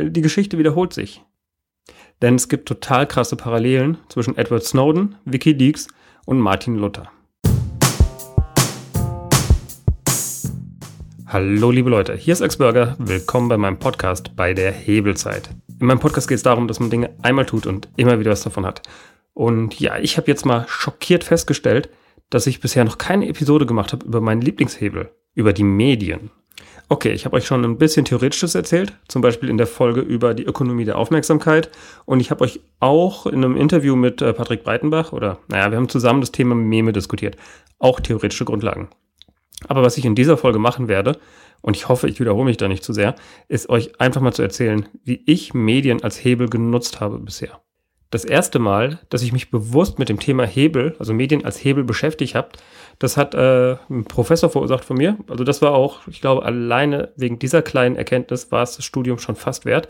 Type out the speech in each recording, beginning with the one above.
Die Geschichte wiederholt sich. Denn es gibt total krasse Parallelen zwischen Edward Snowden, Wikileaks und Martin Luther. Hallo liebe Leute, hier ist Exburger. Willkommen bei meinem Podcast bei der Hebelzeit. In meinem Podcast geht es darum, dass man Dinge einmal tut und immer wieder was davon hat. Und ja, ich habe jetzt mal schockiert festgestellt, dass ich bisher noch keine Episode gemacht habe über meinen Lieblingshebel, über die Medien. Okay, ich habe euch schon ein bisschen Theoretisches erzählt, zum Beispiel in der Folge über die Ökonomie der Aufmerksamkeit. Und ich habe euch auch in einem Interview mit äh, Patrick Breitenbach, oder naja, wir haben zusammen das Thema Meme diskutiert, auch theoretische Grundlagen. Aber was ich in dieser Folge machen werde, und ich hoffe, ich wiederhole mich da nicht zu sehr, ist euch einfach mal zu erzählen, wie ich Medien als Hebel genutzt habe bisher das erste Mal, dass ich mich bewusst mit dem Thema Hebel, also Medien als Hebel beschäftigt habe, das hat äh, ein Professor verursacht von mir. Also das war auch, ich glaube, alleine wegen dieser kleinen Erkenntnis war es das Studium schon fast wert.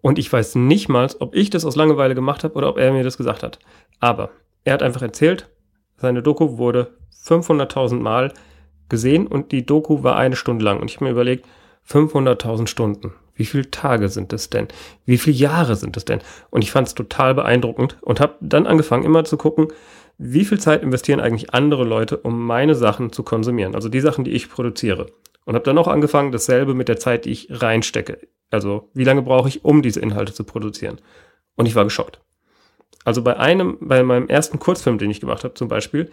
Und ich weiß nicht mal, ob ich das aus Langeweile gemacht habe oder ob er mir das gesagt hat. Aber er hat einfach erzählt, seine Doku wurde 500.000 Mal gesehen und die Doku war eine Stunde lang. Und ich habe mir überlegt, 500.000 Stunden. Wie viele Tage sind es denn? Wie viele Jahre sind es denn? Und ich fand es total beeindruckend und habe dann angefangen, immer zu gucken, wie viel Zeit investieren eigentlich andere Leute, um meine Sachen zu konsumieren, also die Sachen, die ich produziere. Und habe dann auch angefangen, dasselbe mit der Zeit, die ich reinstecke. Also wie lange brauche ich, um diese Inhalte zu produzieren? Und ich war geschockt. Also bei einem, bei meinem ersten Kurzfilm, den ich gemacht habe zum Beispiel,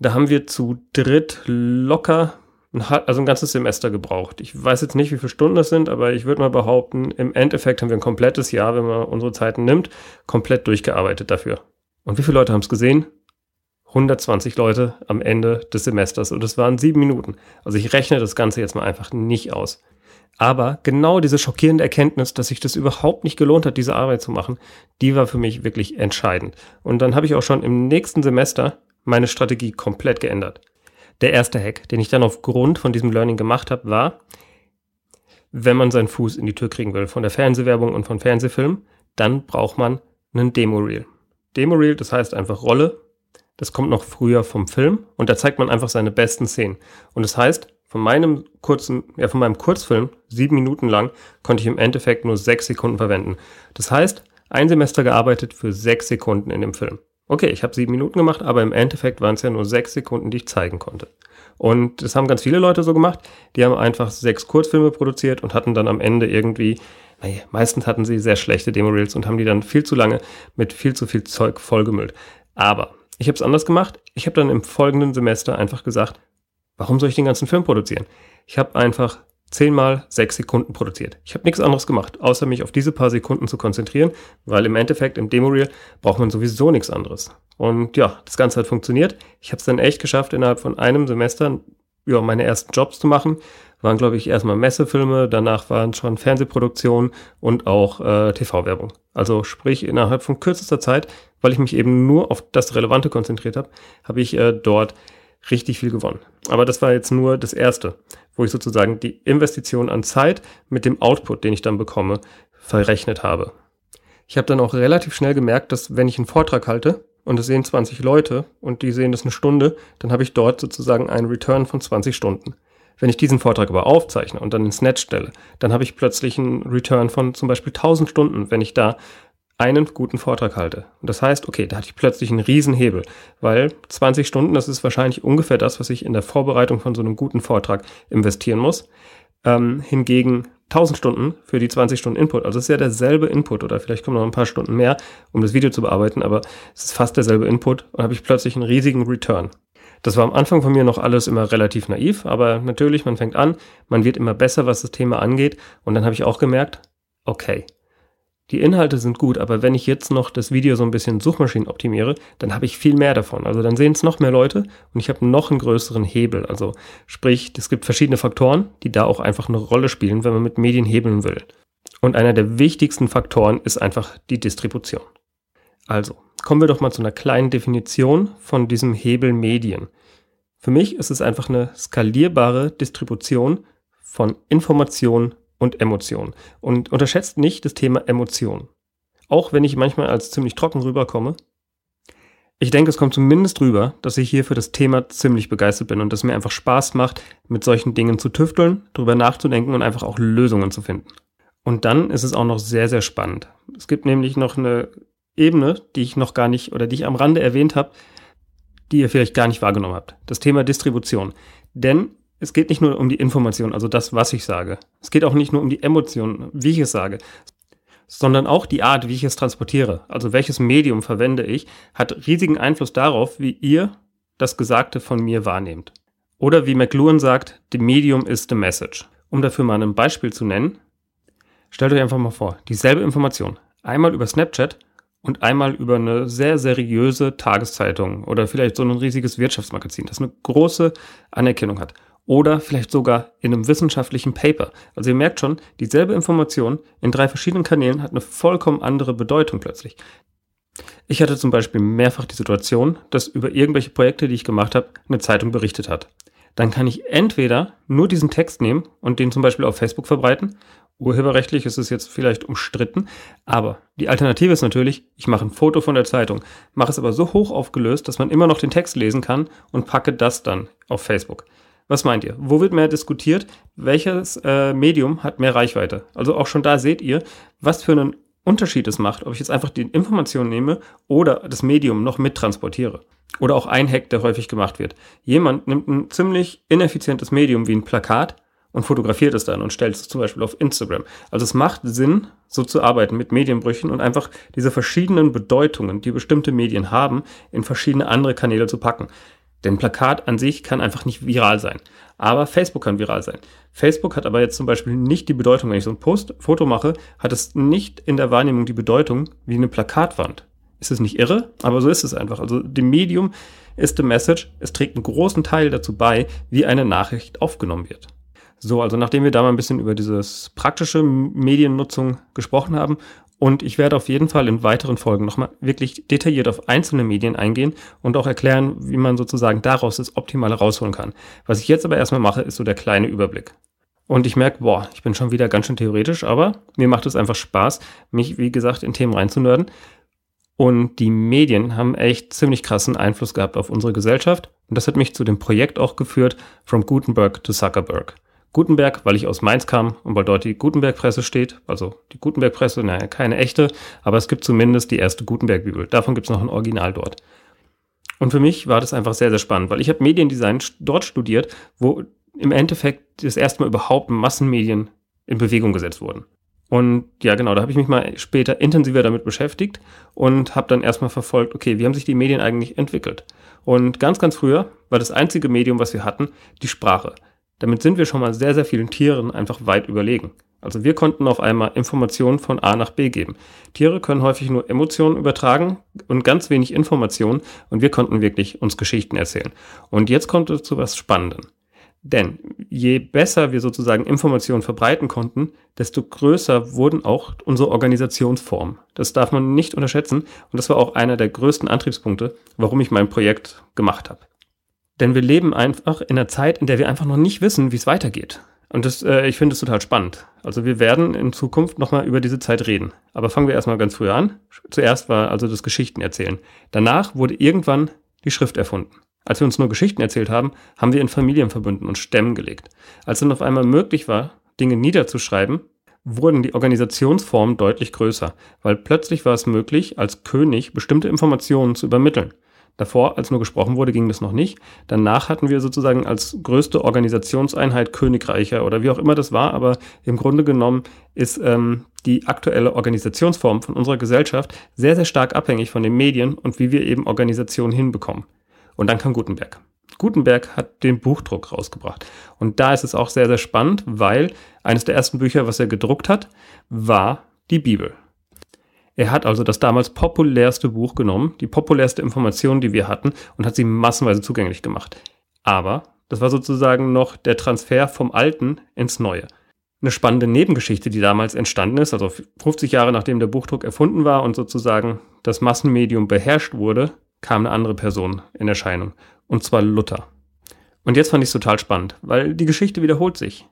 da haben wir zu dritt locker also ein ganzes Semester gebraucht. Ich weiß jetzt nicht, wie viele Stunden das sind, aber ich würde mal behaupten, im Endeffekt haben wir ein komplettes Jahr, wenn man unsere Zeiten nimmt, komplett durchgearbeitet dafür. Und wie viele Leute haben es gesehen? 120 Leute am Ende des Semesters und es waren sieben Minuten. Also ich rechne das Ganze jetzt mal einfach nicht aus. Aber genau diese schockierende Erkenntnis, dass sich das überhaupt nicht gelohnt hat, diese Arbeit zu machen, die war für mich wirklich entscheidend. Und dann habe ich auch schon im nächsten Semester meine Strategie komplett geändert. Der erste Hack, den ich dann aufgrund von diesem Learning gemacht habe, war, wenn man seinen Fuß in die Tür kriegen will von der Fernsehwerbung und von Fernsehfilmen, dann braucht man einen Demo-Reel. Demo-Reel, das heißt einfach Rolle. Das kommt noch früher vom Film und da zeigt man einfach seine besten Szenen. Und das heißt, von meinem kurzen, ja, von meinem Kurzfilm, sieben Minuten lang, konnte ich im Endeffekt nur sechs Sekunden verwenden. Das heißt, ein Semester gearbeitet für sechs Sekunden in dem Film okay, ich habe sieben Minuten gemacht, aber im Endeffekt waren es ja nur sechs Sekunden, die ich zeigen konnte. Und das haben ganz viele Leute so gemacht. Die haben einfach sechs Kurzfilme produziert und hatten dann am Ende irgendwie, naja, meistens hatten sie sehr schlechte Demo-Reels und haben die dann viel zu lange mit viel zu viel Zeug vollgemüllt. Aber ich habe es anders gemacht. Ich habe dann im folgenden Semester einfach gesagt, warum soll ich den ganzen Film produzieren? Ich habe einfach zehnmal sechs Sekunden produziert. Ich habe nichts anderes gemacht, außer mich auf diese paar Sekunden zu konzentrieren, weil im Endeffekt im Demo-Reel braucht man sowieso nichts anderes. Und ja, das Ganze hat funktioniert. Ich habe es dann echt geschafft, innerhalb von einem Semester ja, meine ersten Jobs zu machen. Waren, glaube ich, erstmal Messefilme, danach waren schon Fernsehproduktionen und auch äh, TV-Werbung. Also sprich, innerhalb von kürzester Zeit, weil ich mich eben nur auf das Relevante konzentriert habe, habe ich äh, dort richtig viel gewonnen. Aber das war jetzt nur das erste, wo ich sozusagen die Investition an Zeit mit dem Output, den ich dann bekomme, verrechnet habe. Ich habe dann auch relativ schnell gemerkt, dass wenn ich einen Vortrag halte und es sehen 20 Leute und die sehen das eine Stunde, dann habe ich dort sozusagen einen Return von 20 Stunden. Wenn ich diesen Vortrag aber aufzeichne und dann ins Netz stelle, dann habe ich plötzlich einen Return von zum Beispiel 1000 Stunden, wenn ich da einen guten Vortrag halte. Und das heißt, okay, da hatte ich plötzlich einen Riesenhebel, weil 20 Stunden, das ist wahrscheinlich ungefähr das, was ich in der Vorbereitung von so einem guten Vortrag investieren muss. Ähm, hingegen 1000 Stunden für die 20 Stunden Input. Also es ist ja derselbe Input oder vielleicht kommen noch ein paar Stunden mehr, um das Video zu bearbeiten, aber es ist fast derselbe Input und habe ich plötzlich einen riesigen Return. Das war am Anfang von mir noch alles immer relativ naiv, aber natürlich, man fängt an, man wird immer besser, was das Thema angeht und dann habe ich auch gemerkt, okay, die Inhalte sind gut, aber wenn ich jetzt noch das Video so ein bisschen Suchmaschinen optimiere, dann habe ich viel mehr davon. Also dann sehen es noch mehr Leute und ich habe noch einen größeren Hebel. Also sprich, es gibt verschiedene Faktoren, die da auch einfach eine Rolle spielen, wenn man mit Medien hebeln will. Und einer der wichtigsten Faktoren ist einfach die Distribution. Also, kommen wir doch mal zu einer kleinen Definition von diesem Hebel Medien. Für mich ist es einfach eine skalierbare Distribution von Informationen und Emotion. Und unterschätzt nicht das Thema Emotion. Auch wenn ich manchmal als ziemlich trocken rüberkomme. Ich denke, es kommt zumindest rüber, dass ich hier für das Thema ziemlich begeistert bin und es mir einfach Spaß macht, mit solchen Dingen zu tüfteln, drüber nachzudenken und einfach auch Lösungen zu finden. Und dann ist es auch noch sehr, sehr spannend. Es gibt nämlich noch eine Ebene, die ich noch gar nicht oder die ich am Rande erwähnt habe, die ihr vielleicht gar nicht wahrgenommen habt. Das Thema Distribution. Denn es geht nicht nur um die Information, also das, was ich sage. Es geht auch nicht nur um die Emotionen, wie ich es sage, sondern auch die Art, wie ich es transportiere. Also welches Medium verwende ich, hat riesigen Einfluss darauf, wie ihr das Gesagte von mir wahrnehmt. Oder wie McLuhan sagt, the medium is the message. Um dafür mal ein Beispiel zu nennen, stellt euch einfach mal vor, dieselbe Information. Einmal über Snapchat und einmal über eine sehr seriöse Tageszeitung oder vielleicht so ein riesiges Wirtschaftsmagazin, das eine große Anerkennung hat. Oder vielleicht sogar in einem wissenschaftlichen Paper. Also ihr merkt schon, dieselbe Information in drei verschiedenen Kanälen hat eine vollkommen andere Bedeutung plötzlich. Ich hatte zum Beispiel mehrfach die Situation, dass über irgendwelche Projekte, die ich gemacht habe, eine Zeitung berichtet hat. Dann kann ich entweder nur diesen Text nehmen und den zum Beispiel auf Facebook verbreiten Urheberrechtlich ist es jetzt vielleicht umstritten, aber die Alternative ist natürlich, ich mache ein Foto von der Zeitung, mache es aber so hoch aufgelöst, dass man immer noch den Text lesen kann und packe das dann auf Facebook. Was meint ihr? Wo wird mehr diskutiert? Welches äh, Medium hat mehr Reichweite? Also auch schon da seht ihr, was für einen Unterschied es macht, ob ich jetzt einfach die Information nehme oder das Medium noch mittransportiere. Oder auch ein Hack, der häufig gemacht wird. Jemand nimmt ein ziemlich ineffizientes Medium wie ein Plakat und fotografiert es dann und stellt es zum Beispiel auf Instagram. Also es macht Sinn, so zu arbeiten mit Medienbrüchen und einfach diese verschiedenen Bedeutungen, die bestimmte Medien haben, in verschiedene andere Kanäle zu packen. Denn Plakat an sich kann einfach nicht viral sein. Aber Facebook kann viral sein. Facebook hat aber jetzt zum Beispiel nicht die Bedeutung, wenn ich so ein Post, Foto mache, hat es nicht in der Wahrnehmung die Bedeutung wie eine Plakatwand. Ist es nicht irre? Aber so ist es einfach. Also dem Medium ist the message. Es trägt einen großen Teil dazu bei, wie eine Nachricht aufgenommen wird. So, also nachdem wir da mal ein bisschen über dieses praktische Mediennutzung gesprochen haben und ich werde auf jeden Fall in weiteren Folgen nochmal wirklich detailliert auf einzelne Medien eingehen und auch erklären, wie man sozusagen daraus das Optimale rausholen kann. Was ich jetzt aber erstmal mache, ist so der kleine Überblick. Und ich merke, boah, ich bin schon wieder ganz schön theoretisch, aber mir macht es einfach Spaß, mich, wie gesagt, in Themen reinzunörden. Und die Medien haben echt ziemlich krassen Einfluss gehabt auf unsere Gesellschaft. Und das hat mich zu dem Projekt auch geführt, From Gutenberg to Zuckerberg. Gutenberg, weil ich aus Mainz kam und weil dort die Gutenberg-Presse steht. Also die Gutenberg-Presse, naja, keine echte, aber es gibt zumindest die erste Gutenberg-Bibel. Davon gibt es noch ein Original dort. Und für mich war das einfach sehr, sehr spannend, weil ich habe Mediendesign dort studiert, wo im Endeffekt das erste Mal überhaupt Massenmedien in Bewegung gesetzt wurden. Und ja, genau, da habe ich mich mal später intensiver damit beschäftigt und habe dann erstmal verfolgt, okay, wie haben sich die Medien eigentlich entwickelt? Und ganz, ganz früher war das einzige Medium, was wir hatten, die Sprache. Damit sind wir schon mal sehr, sehr vielen Tieren einfach weit überlegen. Also wir konnten auf einmal Informationen von A nach B geben. Tiere können häufig nur Emotionen übertragen und ganz wenig Informationen und wir konnten wirklich uns Geschichten erzählen. Und jetzt kommt es zu was Spannendem. Denn je besser wir sozusagen Informationen verbreiten konnten, desto größer wurden auch unsere Organisationsformen. Das darf man nicht unterschätzen und das war auch einer der größten Antriebspunkte, warum ich mein Projekt gemacht habe. Denn wir leben einfach in einer Zeit, in der wir einfach noch nicht wissen, wie es weitergeht. Und das, äh, ich finde es total spannend. Also wir werden in Zukunft nochmal über diese Zeit reden. Aber fangen wir erstmal ganz früh an. Zuerst war also das Geschichten erzählen. Danach wurde irgendwann die Schrift erfunden. Als wir uns nur Geschichten erzählt haben, haben wir in Familienverbünden und Stämmen gelegt. Als dann auf einmal möglich war, Dinge niederzuschreiben, wurden die Organisationsformen deutlich größer, weil plötzlich war es möglich, als König bestimmte Informationen zu übermitteln. Davor, als nur gesprochen wurde, ging das noch nicht. Danach hatten wir sozusagen als größte Organisationseinheit Königreicher oder wie auch immer das war, aber im Grunde genommen ist ähm, die aktuelle Organisationsform von unserer Gesellschaft sehr, sehr stark abhängig von den Medien und wie wir eben Organisationen hinbekommen. Und dann kam Gutenberg. Gutenberg hat den Buchdruck rausgebracht. Und da ist es auch sehr, sehr spannend, weil eines der ersten Bücher, was er gedruckt hat, war die Bibel. Er hat also das damals populärste Buch genommen, die populärste Information, die wir hatten, und hat sie massenweise zugänglich gemacht. Aber das war sozusagen noch der Transfer vom Alten ins Neue. Eine spannende Nebengeschichte, die damals entstanden ist, also 50 Jahre nachdem der Buchdruck erfunden war und sozusagen das Massenmedium beherrscht wurde, kam eine andere Person in Erscheinung. Und zwar Luther. Und jetzt fand ich es total spannend, weil die Geschichte wiederholt sich.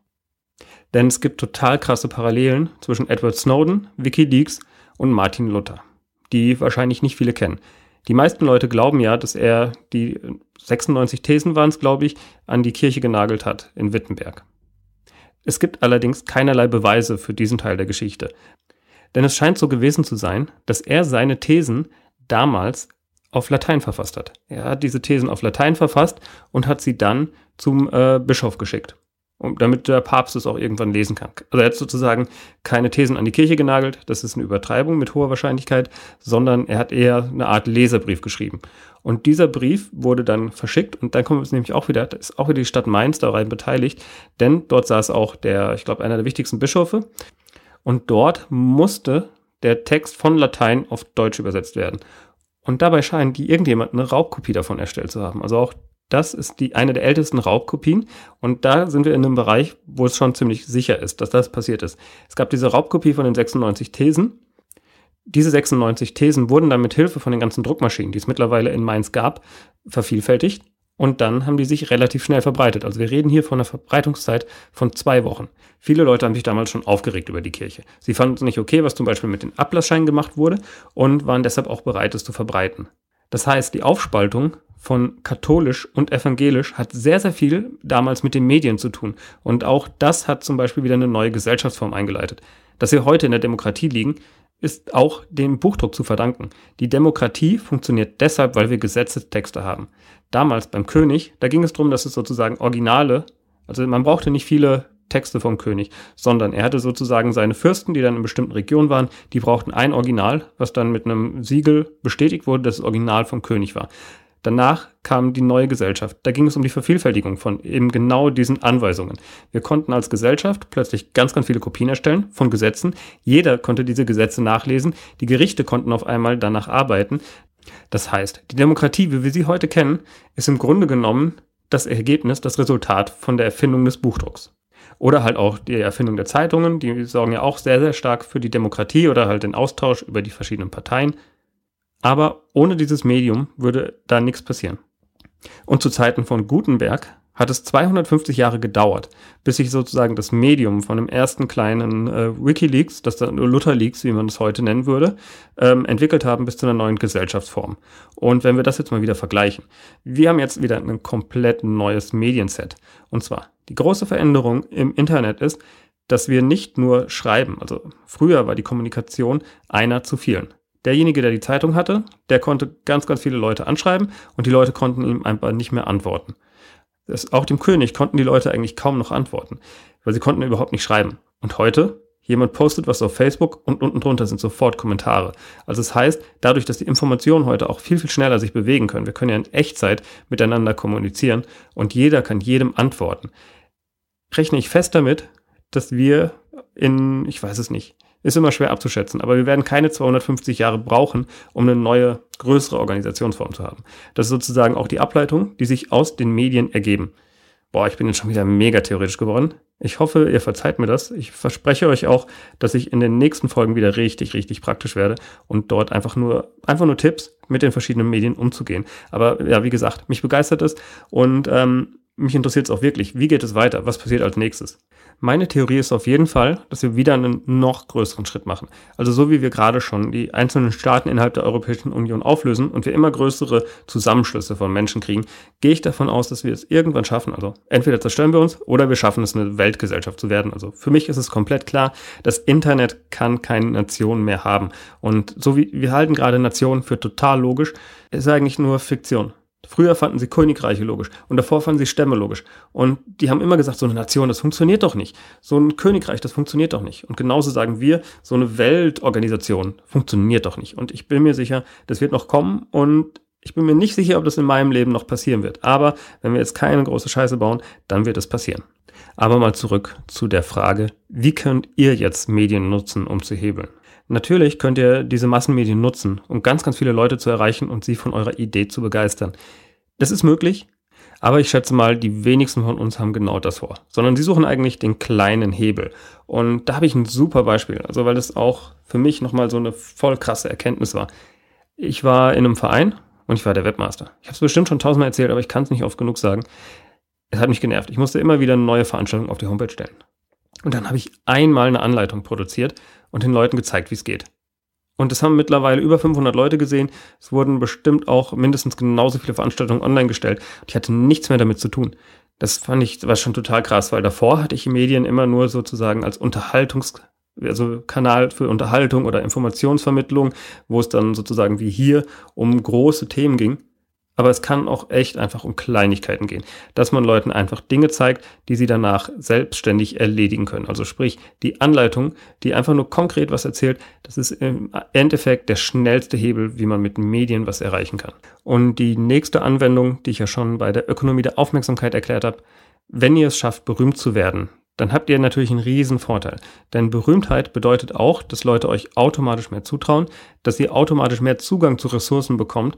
Denn es gibt total krasse Parallelen zwischen Edward Snowden, Wikileaks und Martin Luther, die wahrscheinlich nicht viele kennen. Die meisten Leute glauben ja, dass er die 96 Thesen waren es, glaube ich, an die Kirche genagelt hat in Wittenberg. Es gibt allerdings keinerlei Beweise für diesen Teil der Geschichte. Denn es scheint so gewesen zu sein, dass er seine Thesen damals auf Latein verfasst hat. Er hat diese Thesen auf Latein verfasst und hat sie dann zum äh, Bischof geschickt um, damit der Papst es auch irgendwann lesen kann. Also er hat sozusagen keine Thesen an die Kirche genagelt, das ist eine Übertreibung mit hoher Wahrscheinlichkeit, sondern er hat eher eine Art Leserbrief geschrieben. Und dieser Brief wurde dann verschickt und dann kommen wir nämlich auch wieder, da ist auch wieder die Stadt Mainz daran beteiligt, denn dort saß auch der, ich glaube, einer der wichtigsten Bischöfe und dort musste der Text von Latein auf Deutsch übersetzt werden. Und dabei scheint die irgendjemand eine Raubkopie davon erstellt zu haben. Also auch das ist die, eine der ältesten Raubkopien. Und da sind wir in einem Bereich, wo es schon ziemlich sicher ist, dass das passiert ist. Es gab diese Raubkopie von den 96 Thesen. Diese 96 Thesen wurden dann mit Hilfe von den ganzen Druckmaschinen, die es mittlerweile in Mainz gab, vervielfältigt. Und dann haben die sich relativ schnell verbreitet. Also wir reden hier von einer Verbreitungszeit von zwei Wochen. Viele Leute haben sich damals schon aufgeregt über die Kirche. Sie fanden es nicht okay, was zum Beispiel mit den Ablassscheinen gemacht wurde und waren deshalb auch bereit, es zu verbreiten. Das heißt, die Aufspaltung von katholisch und evangelisch hat sehr, sehr viel damals mit den Medien zu tun. Und auch das hat zum Beispiel wieder eine neue Gesellschaftsform eingeleitet. Dass wir heute in der Demokratie liegen, ist auch dem Buchdruck zu verdanken. Die Demokratie funktioniert deshalb, weil wir Gesetzestexte haben. Damals beim König, da ging es darum, dass es sozusagen Originale, also man brauchte nicht viele Texte vom König, sondern er hatte sozusagen seine Fürsten, die dann in bestimmten Regionen waren, die brauchten ein Original, was dann mit einem Siegel bestätigt wurde, dass es Original vom König war. Danach kam die neue Gesellschaft. Da ging es um die Vervielfältigung von eben genau diesen Anweisungen. Wir konnten als Gesellschaft plötzlich ganz, ganz viele Kopien erstellen von Gesetzen. Jeder konnte diese Gesetze nachlesen. Die Gerichte konnten auf einmal danach arbeiten. Das heißt, die Demokratie, wie wir sie heute kennen, ist im Grunde genommen das Ergebnis, das Resultat von der Erfindung des Buchdrucks. Oder halt auch die Erfindung der Zeitungen, die sorgen ja auch sehr, sehr stark für die Demokratie oder halt den Austausch über die verschiedenen Parteien. Aber ohne dieses Medium würde da nichts passieren. Und zu Zeiten von Gutenberg hat es 250 Jahre gedauert, bis sich sozusagen das Medium von dem ersten kleinen äh, Wikileaks, das dann Lutherleaks, wie man es heute nennen würde, ähm, entwickelt haben bis zu einer neuen Gesellschaftsform. Und wenn wir das jetzt mal wieder vergleichen, wir haben jetzt wieder ein komplett neues Medienset. Und zwar die große Veränderung im Internet ist, dass wir nicht nur schreiben, also früher war die Kommunikation einer zu vielen derjenige, der die Zeitung hatte, der konnte ganz, ganz viele Leute anschreiben und die Leute konnten ihm einfach nicht mehr antworten. Das, auch dem König konnten die Leute eigentlich kaum noch antworten, weil sie konnten überhaupt nicht schreiben. Und heute, jemand postet was auf Facebook und unten drunter sind sofort Kommentare. Also das heißt, dadurch, dass die Informationen heute auch viel, viel schneller sich bewegen können, wir können ja in Echtzeit miteinander kommunizieren und jeder kann jedem antworten, rechne ich fest damit, dass wir in, ich weiß es nicht, ist immer schwer abzuschätzen, aber wir werden keine 250 Jahre brauchen, um eine neue, größere Organisationsform zu haben. Das ist sozusagen auch die Ableitung, die sich aus den Medien ergeben. Boah, ich bin jetzt schon wieder mega theoretisch geworden. Ich hoffe, ihr verzeiht mir das. Ich verspreche euch auch, dass ich in den nächsten Folgen wieder richtig, richtig praktisch werde und dort einfach nur, einfach nur Tipps mit den verschiedenen Medien umzugehen. Aber ja, wie gesagt, mich begeistert es und ähm, mich interessiert es auch wirklich, wie geht es weiter? Was passiert als nächstes? Meine Theorie ist auf jeden Fall, dass wir wieder einen noch größeren Schritt machen. Also so wie wir gerade schon die einzelnen Staaten innerhalb der Europäischen Union auflösen und wir immer größere Zusammenschlüsse von Menschen kriegen, gehe ich davon aus, dass wir es irgendwann schaffen. Also entweder zerstören wir uns oder wir schaffen es, eine Weltgesellschaft zu werden. Also für mich ist es komplett klar, das Internet kann keine Nation mehr haben. Und so wie wir halten gerade Nationen für total logisch, ist eigentlich nur Fiktion. Früher fanden sie Königreiche logisch und davor fanden sie Stämme logisch. Und die haben immer gesagt, so eine Nation, das funktioniert doch nicht. So ein Königreich, das funktioniert doch nicht. Und genauso sagen wir, so eine Weltorganisation funktioniert doch nicht. Und ich bin mir sicher, das wird noch kommen und ich bin mir nicht sicher, ob das in meinem Leben noch passieren wird. Aber wenn wir jetzt keine große Scheiße bauen, dann wird es passieren. Aber mal zurück zu der Frage, wie könnt ihr jetzt Medien nutzen, um zu hebeln? Natürlich könnt ihr diese Massenmedien nutzen, um ganz, ganz viele Leute zu erreichen und sie von eurer Idee zu begeistern. Das ist möglich, aber ich schätze mal, die wenigsten von uns haben genau das vor, sondern sie suchen eigentlich den kleinen Hebel. Und da habe ich ein super Beispiel, also weil das auch für mich nochmal so eine voll krasse Erkenntnis war. Ich war in einem Verein und ich war der Webmaster. Ich habe es bestimmt schon tausendmal erzählt, aber ich kann es nicht oft genug sagen. Es hat mich genervt. Ich musste immer wieder eine neue Veranstaltung auf die Homepage stellen. Und dann habe ich einmal eine Anleitung produziert und den Leuten gezeigt, wie es geht. Und es haben mittlerweile über 500 Leute gesehen. Es wurden bestimmt auch mindestens genauso viele Veranstaltungen online gestellt. Und ich hatte nichts mehr damit zu tun. Das fand ich war schon total krass, weil davor hatte ich Medien immer nur sozusagen als Unterhaltungs also Kanal für Unterhaltung oder Informationsvermittlung, wo es dann sozusagen wie hier um große Themen ging. Aber es kann auch echt einfach um Kleinigkeiten gehen, dass man Leuten einfach Dinge zeigt, die sie danach selbstständig erledigen können. Also sprich, die Anleitung, die einfach nur konkret was erzählt, das ist im Endeffekt der schnellste Hebel, wie man mit Medien was erreichen kann. Und die nächste Anwendung, die ich ja schon bei der Ökonomie der Aufmerksamkeit erklärt habe, wenn ihr es schafft, berühmt zu werden, dann habt ihr natürlich einen riesen Vorteil. Denn Berühmtheit bedeutet auch, dass Leute euch automatisch mehr zutrauen, dass ihr automatisch mehr Zugang zu Ressourcen bekommt.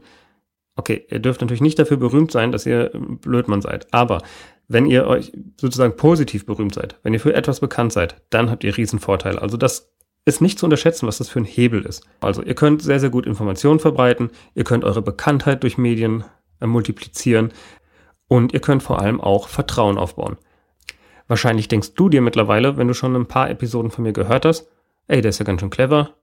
Okay, ihr dürft natürlich nicht dafür berühmt sein, dass ihr Blödmann seid. Aber wenn ihr euch sozusagen positiv berühmt seid, wenn ihr für etwas bekannt seid, dann habt ihr riesen Vorteil. Also das ist nicht zu unterschätzen, was das für ein Hebel ist. Also ihr könnt sehr, sehr gut Informationen verbreiten, ihr könnt eure Bekanntheit durch Medien äh, multiplizieren und ihr könnt vor allem auch Vertrauen aufbauen. Wahrscheinlich denkst du dir mittlerweile, wenn du schon ein paar Episoden von mir gehört hast, ey, der ist ja ganz schön clever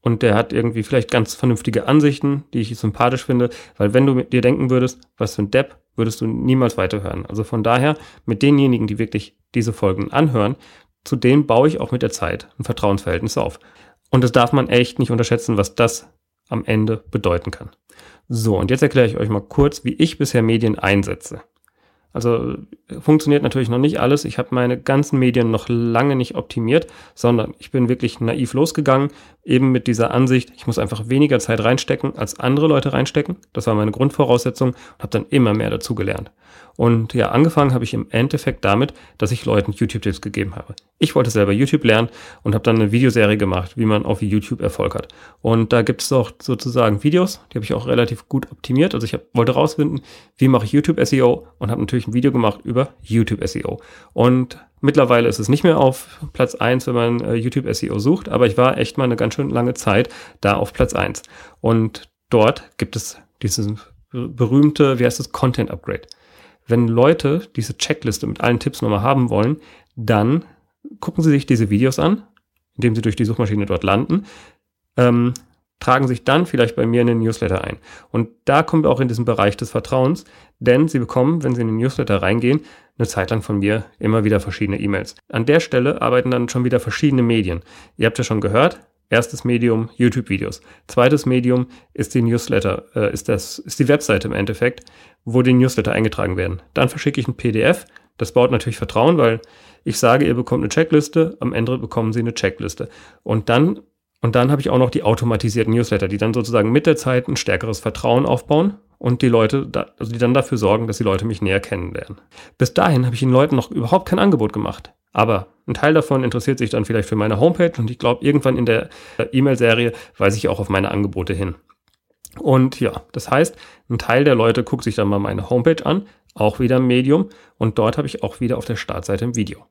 und der hat irgendwie vielleicht ganz vernünftige Ansichten, die ich sympathisch finde, weil wenn du dir denken würdest, was für ein Depp, würdest du niemals weiterhören. Also von daher, mit denjenigen, die wirklich diese Folgen anhören, zu denen baue ich auch mit der Zeit ein Vertrauensverhältnis auf. Und das darf man echt nicht unterschätzen, was das am Ende bedeuten kann. So, und jetzt erkläre ich euch mal kurz, wie ich bisher Medien einsetze. Also funktioniert natürlich noch nicht alles. Ich habe meine ganzen Medien noch lange nicht optimiert, sondern ich bin wirklich naiv losgegangen, eben mit dieser Ansicht, ich muss einfach weniger Zeit reinstecken, als andere Leute reinstecken. Das war meine Grundvoraussetzung und habe dann immer mehr dazu gelernt. Und ja, angefangen habe ich im Endeffekt damit, dass ich Leuten YouTube-Tipps gegeben habe. Ich wollte selber YouTube lernen und habe dann eine Videoserie gemacht, wie man auf YouTube Erfolg hat. Und da gibt es auch sozusagen Videos, die habe ich auch relativ gut optimiert. Also ich hab, wollte rausfinden, wie mache ich YouTube SEO und habe natürlich ein Video gemacht über YouTube SEO. Und mittlerweile ist es nicht mehr auf Platz eins, wenn man äh, YouTube SEO sucht, aber ich war echt mal eine ganz schön lange Zeit da auf Platz eins. Und dort gibt es dieses berühmte, wie heißt es, Content Upgrade. Wenn Leute diese Checkliste mit allen Tipps nochmal haben wollen, dann gucken sie sich diese Videos an, indem sie durch die Suchmaschine dort landen, ähm, tragen sich dann vielleicht bei mir in den Newsletter ein. Und da kommen wir auch in diesen Bereich des Vertrauens, denn sie bekommen, wenn sie in den Newsletter reingehen, eine Zeit lang von mir immer wieder verschiedene E-Mails. An der Stelle arbeiten dann schon wieder verschiedene Medien. Ihr habt ja schon gehört, Erstes Medium YouTube-Videos. Zweites Medium ist die Newsletter, äh, ist das, ist die Webseite im Endeffekt, wo die Newsletter eingetragen werden. Dann verschicke ich ein PDF. Das baut natürlich Vertrauen, weil ich sage, ihr bekommt eine Checkliste, am Ende bekommen sie eine Checkliste. Und dann, und dann habe ich auch noch die automatisierten Newsletter, die dann sozusagen mit der Zeit ein stärkeres Vertrauen aufbauen und die Leute, da, also die dann dafür sorgen, dass die Leute mich näher kennenlernen. Bis dahin habe ich den Leuten noch überhaupt kein Angebot gemacht. Aber ein Teil davon interessiert sich dann vielleicht für meine Homepage und ich glaube, irgendwann in der E-Mail-Serie weise ich auch auf meine Angebote hin. Und ja, das heißt, ein Teil der Leute guckt sich dann mal meine Homepage an, auch wieder ein Medium und dort habe ich auch wieder auf der Startseite ein Video.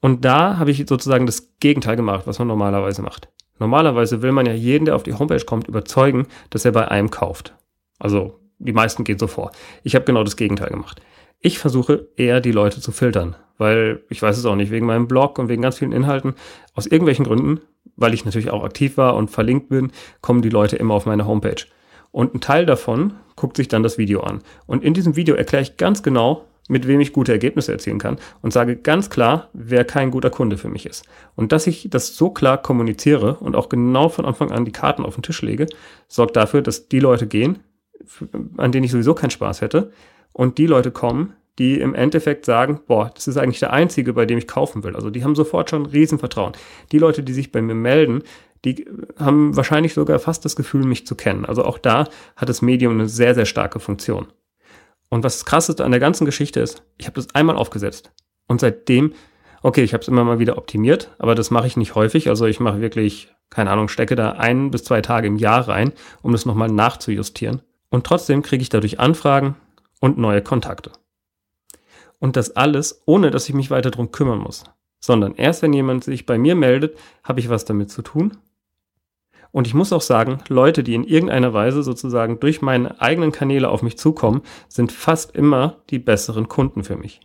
Und da habe ich sozusagen das Gegenteil gemacht, was man normalerweise macht. Normalerweise will man ja jeden, der auf die Homepage kommt, überzeugen, dass er bei einem kauft. Also die meisten gehen so vor. Ich habe genau das Gegenteil gemacht. Ich versuche eher die Leute zu filtern, weil ich weiß es auch nicht, wegen meinem Blog und wegen ganz vielen Inhalten, aus irgendwelchen Gründen, weil ich natürlich auch aktiv war und verlinkt bin, kommen die Leute immer auf meine Homepage. Und ein Teil davon guckt sich dann das Video an. Und in diesem Video erkläre ich ganz genau, mit wem ich gute Ergebnisse erzielen kann und sage ganz klar, wer kein guter Kunde für mich ist. Und dass ich das so klar kommuniziere und auch genau von Anfang an die Karten auf den Tisch lege, sorgt dafür, dass die Leute gehen, an denen ich sowieso keinen Spaß hätte, und die Leute kommen, die im Endeffekt sagen, boah, das ist eigentlich der einzige, bei dem ich kaufen will. Also die haben sofort schon Riesenvertrauen. Die Leute, die sich bei mir melden, die haben wahrscheinlich sogar fast das Gefühl, mich zu kennen. Also auch da hat das Medium eine sehr, sehr starke Funktion. Und was das Krasseste an der ganzen Geschichte ist, ich habe das einmal aufgesetzt. Und seitdem, okay, ich habe es immer mal wieder optimiert, aber das mache ich nicht häufig. Also ich mache wirklich, keine Ahnung, stecke da ein bis zwei Tage im Jahr rein, um das nochmal nachzujustieren. Und trotzdem kriege ich dadurch Anfragen, und neue Kontakte. Und das alles, ohne dass ich mich weiter drum kümmern muss. Sondern erst wenn jemand sich bei mir meldet, habe ich was damit zu tun. Und ich muss auch sagen, Leute, die in irgendeiner Weise sozusagen durch meine eigenen Kanäle auf mich zukommen, sind fast immer die besseren Kunden für mich.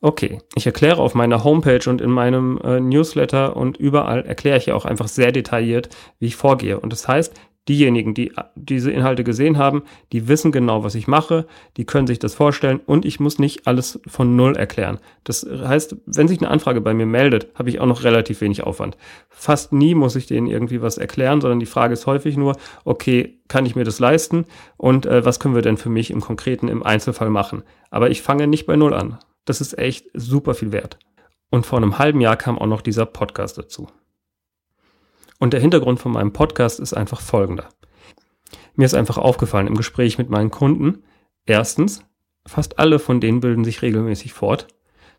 Okay, ich erkläre auf meiner Homepage und in meinem äh, Newsletter und überall erkläre ich ja auch einfach sehr detailliert, wie ich vorgehe. Und das heißt, diejenigen, die diese Inhalte gesehen haben, die wissen genau, was ich mache, die können sich das vorstellen und ich muss nicht alles von Null erklären. Das heißt, wenn sich eine Anfrage bei mir meldet, habe ich auch noch relativ wenig Aufwand. Fast nie muss ich denen irgendwie was erklären, sondern die Frage ist häufig nur, okay, kann ich mir das leisten und äh, was können wir denn für mich im Konkreten im Einzelfall machen? Aber ich fange nicht bei Null an. Das ist echt super viel wert. Und vor einem halben Jahr kam auch noch dieser Podcast dazu. Und der Hintergrund von meinem Podcast ist einfach folgender. Mir ist einfach aufgefallen im Gespräch mit meinen Kunden, erstens, fast alle von denen bilden sich regelmäßig fort.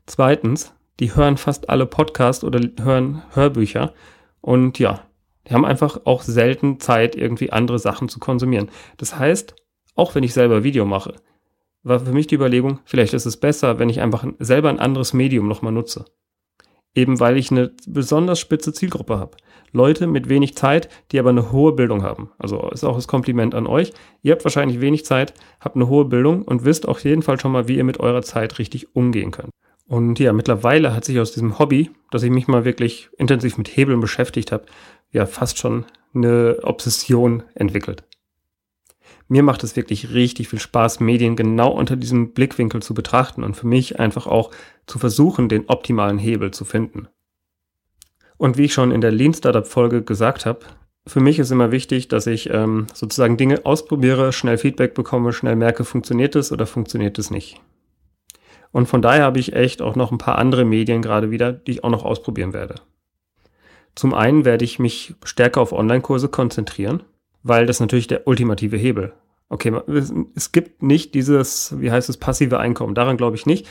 Zweitens, die hören fast alle Podcasts oder hören Hörbücher. Und ja, die haben einfach auch selten Zeit, irgendwie andere Sachen zu konsumieren. Das heißt, auch wenn ich selber Video mache, war für mich die Überlegung, vielleicht ist es besser, wenn ich einfach selber ein anderes Medium nochmal nutze. Eben weil ich eine besonders spitze Zielgruppe habe. Leute mit wenig Zeit, die aber eine hohe Bildung haben. Also ist auch das Kompliment an euch. Ihr habt wahrscheinlich wenig Zeit, habt eine hohe Bildung und wisst auf jeden Fall schon mal, wie ihr mit eurer Zeit richtig umgehen könnt. Und ja, mittlerweile hat sich aus diesem Hobby, dass ich mich mal wirklich intensiv mit Hebeln beschäftigt habe, ja fast schon eine Obsession entwickelt. Mir macht es wirklich richtig viel Spaß, Medien genau unter diesem Blickwinkel zu betrachten und für mich einfach auch zu versuchen, den optimalen Hebel zu finden. Und wie ich schon in der Lean Startup Folge gesagt habe, für mich ist immer wichtig, dass ich ähm, sozusagen Dinge ausprobiere, schnell Feedback bekomme, schnell merke, funktioniert es oder funktioniert es nicht. Und von daher habe ich echt auch noch ein paar andere Medien gerade wieder, die ich auch noch ausprobieren werde. Zum einen werde ich mich stärker auf Online-Kurse konzentrieren weil das natürlich der ultimative Hebel. Okay, es gibt nicht dieses, wie heißt es, passive Einkommen. Daran glaube ich nicht.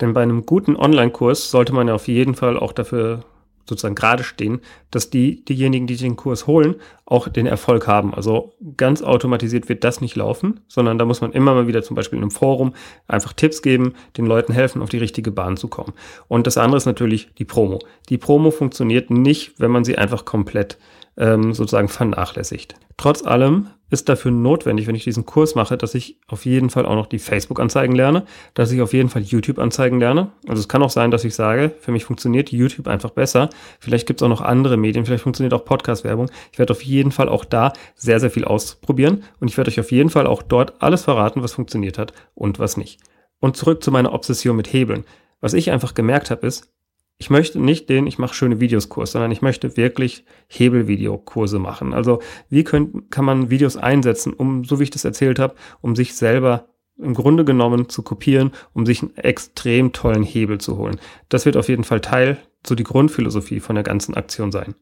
Denn bei einem guten Online-Kurs sollte man ja auf jeden Fall auch dafür sozusagen gerade stehen, dass die, diejenigen, die den Kurs holen, auch den Erfolg haben. Also ganz automatisiert wird das nicht laufen, sondern da muss man immer mal wieder zum Beispiel in einem Forum einfach Tipps geben, den Leuten helfen, auf die richtige Bahn zu kommen. Und das andere ist natürlich die Promo. Die Promo funktioniert nicht, wenn man sie einfach komplett ähm, sozusagen vernachlässigt. Trotz allem ist dafür notwendig, wenn ich diesen Kurs mache, dass ich auf jeden Fall auch noch die Facebook-Anzeigen lerne, dass ich auf jeden Fall YouTube-Anzeigen lerne. Also es kann auch sein, dass ich sage, für mich funktioniert YouTube einfach besser. Vielleicht gibt es auch noch andere Medien, vielleicht funktioniert auch Podcast-Werbung. Ich werde auf jeden Fall auch da sehr, sehr viel ausprobieren und ich werde euch auf jeden Fall auch dort alles verraten, was funktioniert hat und was nicht. Und zurück zu meiner Obsession mit Hebeln. Was ich einfach gemerkt habe, ist, ich möchte nicht den, ich mache schöne Videos-Kurs, sondern ich möchte wirklich Hebelvideokurse machen. Also wie könnt, kann man Videos einsetzen, um, so wie ich das erzählt habe, um sich selber im Grunde genommen zu kopieren, um sich einen extrem tollen Hebel zu holen. Das wird auf jeden Fall Teil, so die Grundphilosophie von der ganzen Aktion sein.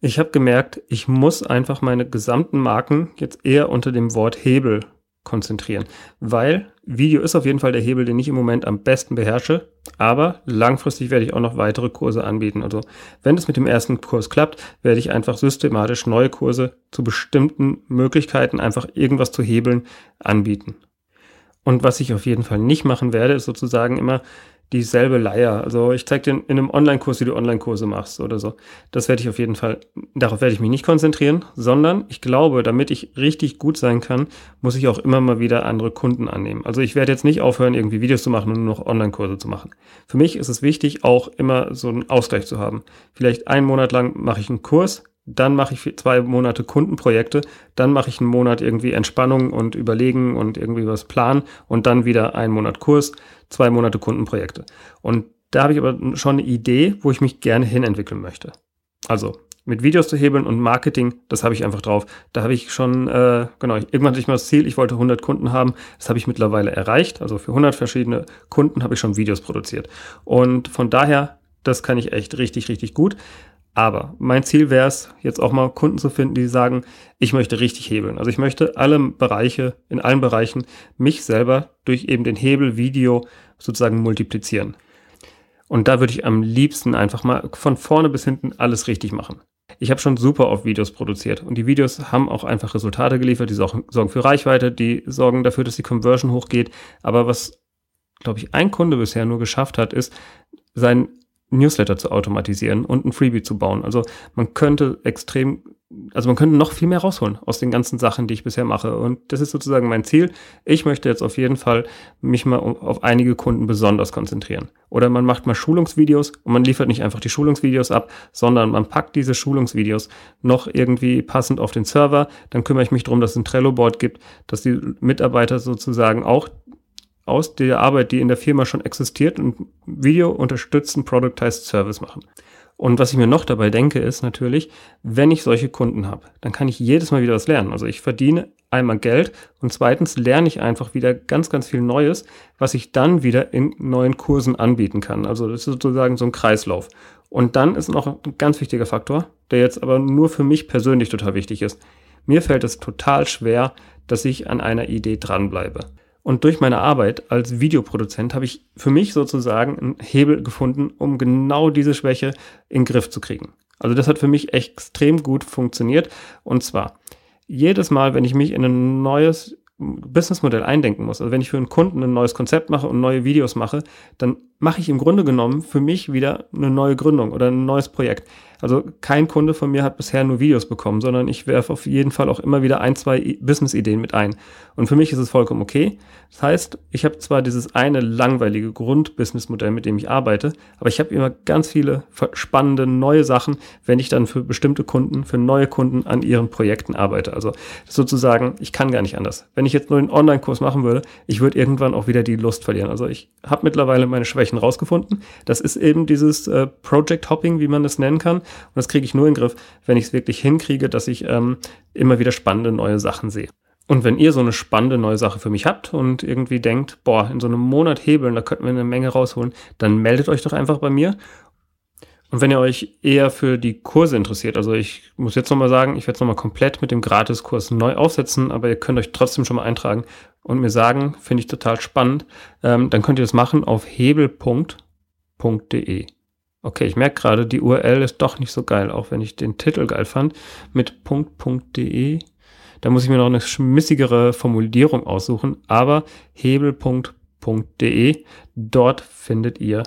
Ich habe gemerkt, ich muss einfach meine gesamten Marken jetzt eher unter dem Wort Hebel konzentrieren, weil Video ist auf jeden Fall der Hebel, den ich im Moment am besten beherrsche, aber langfristig werde ich auch noch weitere Kurse anbieten. Also wenn es mit dem ersten Kurs klappt, werde ich einfach systematisch neue Kurse zu bestimmten Möglichkeiten, einfach irgendwas zu hebeln, anbieten. Und was ich auf jeden Fall nicht machen werde, ist sozusagen immer dieselbe Leier. Also ich zeige dir in einem Online-Kurs, wie du Online-Kurse machst oder so. Das werde ich auf jeden Fall, darauf werde ich mich nicht konzentrieren, sondern ich glaube, damit ich richtig gut sein kann, muss ich auch immer mal wieder andere Kunden annehmen. Also ich werde jetzt nicht aufhören, irgendwie Videos zu machen und nur noch Online-Kurse zu machen. Für mich ist es wichtig, auch immer so einen Ausgleich zu haben. Vielleicht einen Monat lang mache ich einen Kurs, dann mache ich zwei Monate Kundenprojekte, dann mache ich einen Monat irgendwie Entspannung und Überlegen und irgendwie was planen und dann wieder einen Monat Kurs, zwei Monate Kundenprojekte. Und da habe ich aber schon eine Idee, wo ich mich gerne hinentwickeln möchte. Also mit Videos zu hebeln und Marketing, das habe ich einfach drauf. Da habe ich schon, äh, genau, irgendwann hatte ich mal das Ziel, ich wollte 100 Kunden haben. Das habe ich mittlerweile erreicht. Also für 100 verschiedene Kunden habe ich schon Videos produziert. Und von daher, das kann ich echt richtig, richtig gut. Aber mein Ziel wäre es, jetzt auch mal Kunden zu finden, die sagen, ich möchte richtig hebeln. Also ich möchte alle Bereiche, in allen Bereichen mich selber durch eben den Hebel Video sozusagen multiplizieren. Und da würde ich am liebsten einfach mal von vorne bis hinten alles richtig machen. Ich habe schon super oft Videos produziert und die Videos haben auch einfach Resultate geliefert, die sorgen für Reichweite, die sorgen dafür, dass die Conversion hochgeht. Aber was, glaube ich, ein Kunde bisher nur geschafft hat, ist, sein Newsletter zu automatisieren und ein Freebie zu bauen. Also man könnte extrem also man könnte noch viel mehr rausholen aus den ganzen Sachen, die ich bisher mache. Und das ist sozusagen mein Ziel. Ich möchte jetzt auf jeden Fall mich mal auf einige Kunden besonders konzentrieren. Oder man macht mal Schulungsvideos und man liefert nicht einfach die Schulungsvideos ab, sondern man packt diese Schulungsvideos noch irgendwie passend auf den Server. Dann kümmere ich mich darum, dass es ein Trello-Board gibt, dass die Mitarbeiter sozusagen auch aus der Arbeit, die in der Firma schon existiert, und Video unterstützen Productized Service machen. Und was ich mir noch dabei denke, ist natürlich, wenn ich solche Kunden habe, dann kann ich jedes Mal wieder was lernen. Also ich verdiene einmal Geld und zweitens lerne ich einfach wieder ganz, ganz viel Neues, was ich dann wieder in neuen Kursen anbieten kann. Also das ist sozusagen so ein Kreislauf. Und dann ist noch ein ganz wichtiger Faktor, der jetzt aber nur für mich persönlich total wichtig ist. Mir fällt es total schwer, dass ich an einer Idee dranbleibe. Und durch meine Arbeit als Videoproduzent habe ich für mich sozusagen einen Hebel gefunden, um genau diese Schwäche in den Griff zu kriegen. Also das hat für mich extrem gut funktioniert. Und zwar jedes Mal, wenn ich mich in ein neues Businessmodell eindenken muss, also wenn ich für einen Kunden ein neues Konzept mache und neue Videos mache, dann mache ich im Grunde genommen für mich wieder eine neue Gründung oder ein neues Projekt. Also kein Kunde von mir hat bisher nur Videos bekommen, sondern ich werfe auf jeden Fall auch immer wieder ein, zwei Business-Ideen mit ein. Und für mich ist es vollkommen okay. Das heißt, ich habe zwar dieses eine langweilige Grund-Business-Modell, mit dem ich arbeite, aber ich habe immer ganz viele spannende neue Sachen, wenn ich dann für bestimmte Kunden, für neue Kunden an ihren Projekten arbeite. Also sozusagen, ich kann gar nicht anders. Wenn ich jetzt nur einen Online-Kurs machen würde, ich würde irgendwann auch wieder die Lust verlieren. Also ich habe mittlerweile meine Schwächen rausgefunden. Das ist eben dieses äh, Project Hopping, wie man das nennen kann. Und das kriege ich nur in den Griff, wenn ich es wirklich hinkriege, dass ich ähm, immer wieder spannende neue Sachen sehe. Und wenn ihr so eine spannende neue Sache für mich habt und irgendwie denkt, boah, in so einem Monat hebeln, da könnten wir eine Menge rausholen, dann meldet euch doch einfach bei mir. Und wenn ihr euch eher für die Kurse interessiert, also ich muss jetzt nochmal sagen, ich werde es nochmal komplett mit dem Gratiskurs neu aufsetzen, aber ihr könnt euch trotzdem schon mal eintragen und mir sagen, finde ich total spannend, ähm, dann könnt ihr das machen auf hebel.de. Okay, ich merke gerade, die URL ist doch nicht so geil, auch wenn ich den Titel geil fand. Mit .de. Da muss ich mir noch eine schmissigere Formulierung aussuchen, aber hebel.de. Dort findet ihr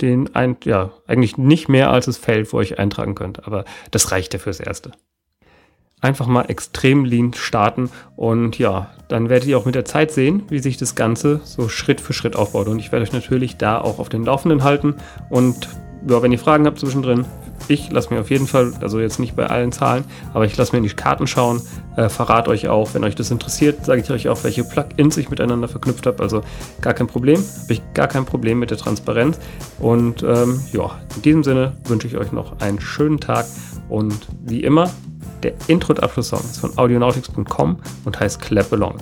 den ein, ja, eigentlich nicht mehr als das Feld, wo euch eintragen könnt, aber das reicht ja fürs Erste. Einfach mal extrem lean starten und ja, dann werdet ihr auch mit der Zeit sehen, wie sich das Ganze so Schritt für Schritt aufbaut. Und ich werde euch natürlich da auch auf den Laufenden halten. Und ja, wenn ihr Fragen habt zwischendrin, ich lasse mir auf jeden Fall, also jetzt nicht bei allen Zahlen, aber ich lasse mir in die Karten schauen, äh, verrate euch auch, wenn euch das interessiert, sage ich euch auch, welche Plugins ich miteinander verknüpft habe. Also gar kein Problem, habe ich gar kein Problem mit der Transparenz. Und ähm, ja, in diesem Sinne wünsche ich euch noch einen schönen Tag und wie immer, der Intro- und Abschlusssong ist von audionautics.com und heißt Clap Along.